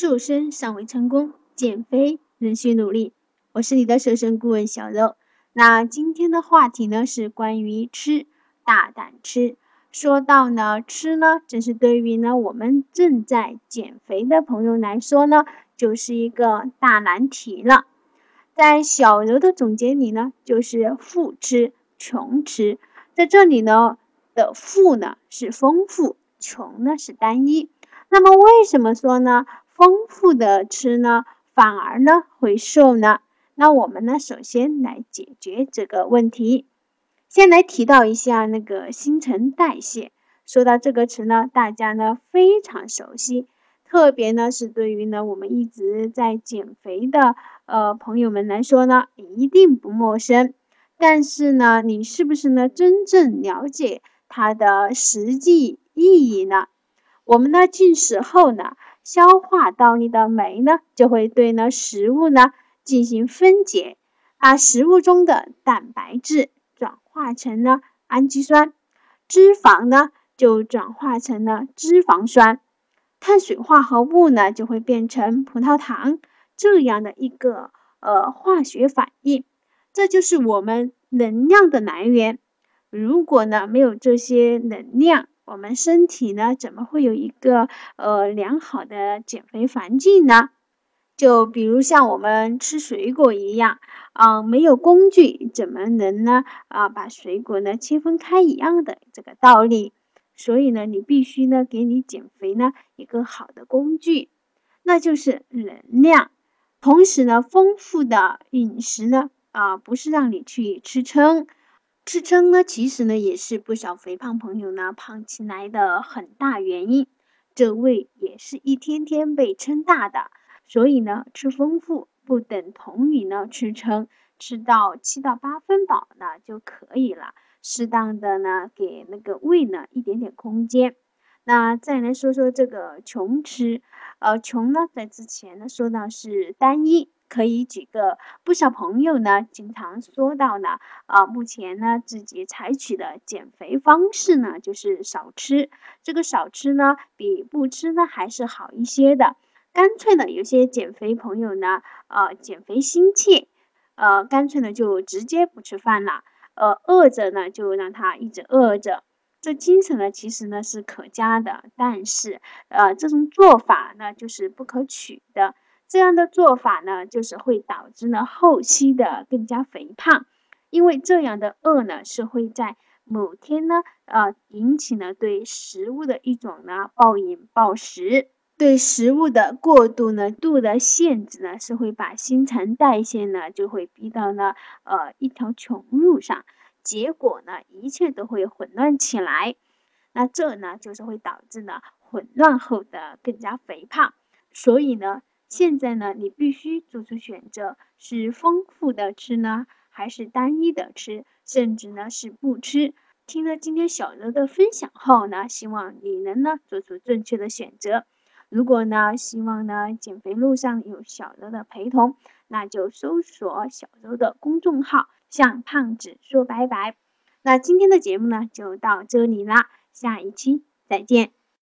瘦身尚未成功，减肥仍需努力。我是你的瘦身顾问小柔。那今天的话题呢是关于吃，大胆吃。说到呢吃呢，这是对于呢我们正在减肥的朋友来说呢，就是一个大难题了。在小柔的总结里呢，就是富吃、穷吃。在这里呢的富呢是丰富，穷呢是单一。那么为什么说呢？丰富的吃呢，反而呢会瘦呢？那我们呢，首先来解决这个问题。先来提到一下那个新陈代谢。说到这个词呢，大家呢非常熟悉，特别呢是对于呢我们一直在减肥的呃朋友们来说呢，一定不陌生。但是呢，你是不是呢真正了解它的实际意义呢？我们呢进食后呢？消化道里的酶呢，就会对呢食物呢进行分解，把食物中的蛋白质转化成了氨基酸，脂肪呢就转化成了脂肪酸，碳水化合物呢就会变成葡萄糖，这样的一个呃化学反应，这就是我们能量的来源。如果呢没有这些能量，我们身体呢，怎么会有一个呃良好的减肥环境呢？就比如像我们吃水果一样，啊，没有工具怎么能呢啊把水果呢切分开一样的这个道理。所以呢，你必须呢给你减肥呢一个好的工具，那就是能量。同时呢，丰富的饮食呢啊不是让你去吃撑。吃撑呢，其实呢也是不少肥胖朋友呢胖起来的很大原因。这胃也是一天天被撑大的，所以呢吃丰富不等同于呢吃撑，吃到七到八分饱呢就可以了。适当的呢给那个胃呢一点点空间。那再来说说这个穷吃，呃穷呢在之前呢说到是单一。可以举个不少朋友呢，经常说到呢，啊，目前呢自己采取的减肥方式呢，就是少吃。这个少吃呢，比不吃呢还是好一些的。干脆呢，有些减肥朋友呢，呃，减肥心切，呃，干脆呢就直接不吃饭了，呃，饿着呢就让他一直饿着。这精神呢其实呢是可嘉的，但是呃，这种做法呢就是不可取的。这样的做法呢，就是会导致呢后期的更加肥胖，因为这样的饿呢是会在某天呢，呃，引起呢对食物的一种呢暴饮暴食，对食物的过度呢度的限制呢是会把新陈代谢呢就会逼到呢呃一条穷路上，结果呢一切都会混乱起来，那这呢就是会导致呢混乱后的更加肥胖，所以呢。现在呢，你必须做出选择：是丰富的吃呢，还是单一的吃，甚至呢是不吃。听了今天小柔的分享后呢，希望你能呢做出正确的选择。如果呢希望呢减肥路上有小柔的陪同，那就搜索小柔的公众号“向胖子说拜拜”。那今天的节目呢就到这里啦，下一期再见。